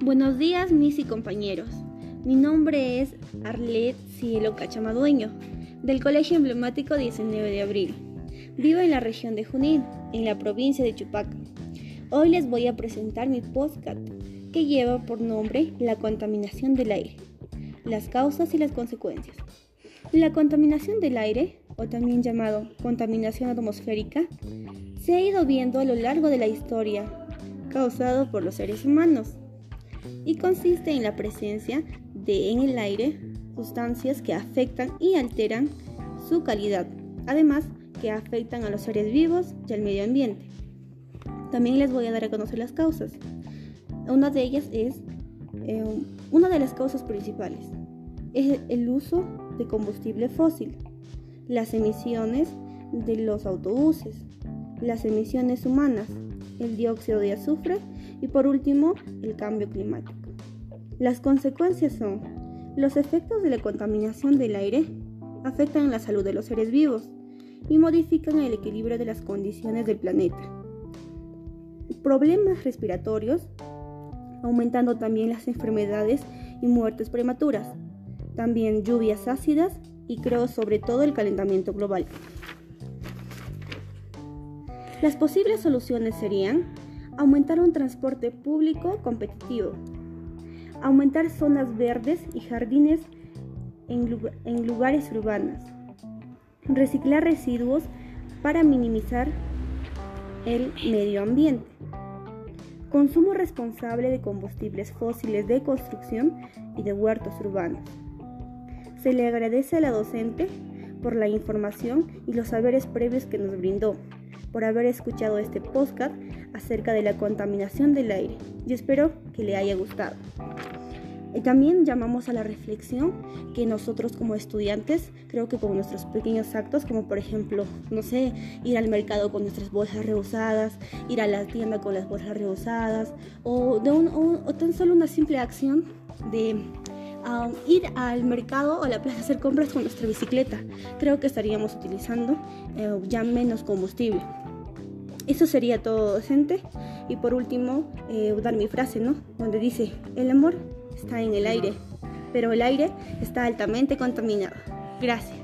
Buenos días, mis y compañeros. Mi nombre es Arlet Cielo Cachamadueño, del Colegio Emblemático 19 de Abril. Vivo en la región de Junín, en la provincia de Chupaca. Hoy les voy a presentar mi podcast, que lleva por nombre La contaminación del aire, las causas y las consecuencias. La contaminación del aire, o también llamado contaminación atmosférica, se ha ido viendo a lo largo de la historia, causado por los seres humanos y consiste en la presencia de en el aire sustancias que afectan y alteran su calidad, además que afectan a los seres vivos y al medio ambiente. También les voy a dar a conocer las causas. Una de ellas es eh, una de las causas principales es el uso de combustible fósil, las emisiones de los autobuses, las emisiones humanas, el dióxido de azufre y por último el cambio climático. Las consecuencias son los efectos de la contaminación del aire afectan la salud de los seres vivos y modifican el equilibrio de las condiciones del planeta. Problemas respiratorios, aumentando también las enfermedades y muertes prematuras. También lluvias ácidas y creo sobre todo el calentamiento global. Las posibles soluciones serían aumentar un transporte público competitivo, aumentar zonas verdes y jardines en, lugares urbanos, reciclar residuos para minimizar el medio ambiente, consumo responsable de combustibles fósiles de construcción y de huertos urbanos. Se le agradece a la docente por la información y los saberes previos que nos brindó por haber escuchado este podcast acerca de la contaminación del aire y espero que le haya gustado. También llamamos a la reflexión que nosotros como estudiantes, creo que con nuestros pequeños actos, como por ejemplo, no sé, ir al mercado con nuestras bolsas reusadas, ir a la tienda con las bolsas reusadas, o, de un, o, tan solo una simple acción de um, ir al mercado o a la plaza a hacer compras con nuestra bicicleta. Creo que estaríamos utilizando eh, ya menos combustible. Eso sería todo docente. Y por último, eh, dar mi frase, ¿no? Donde dice, el amor está en el aire, pero el aire está altamente contaminado. Gracias.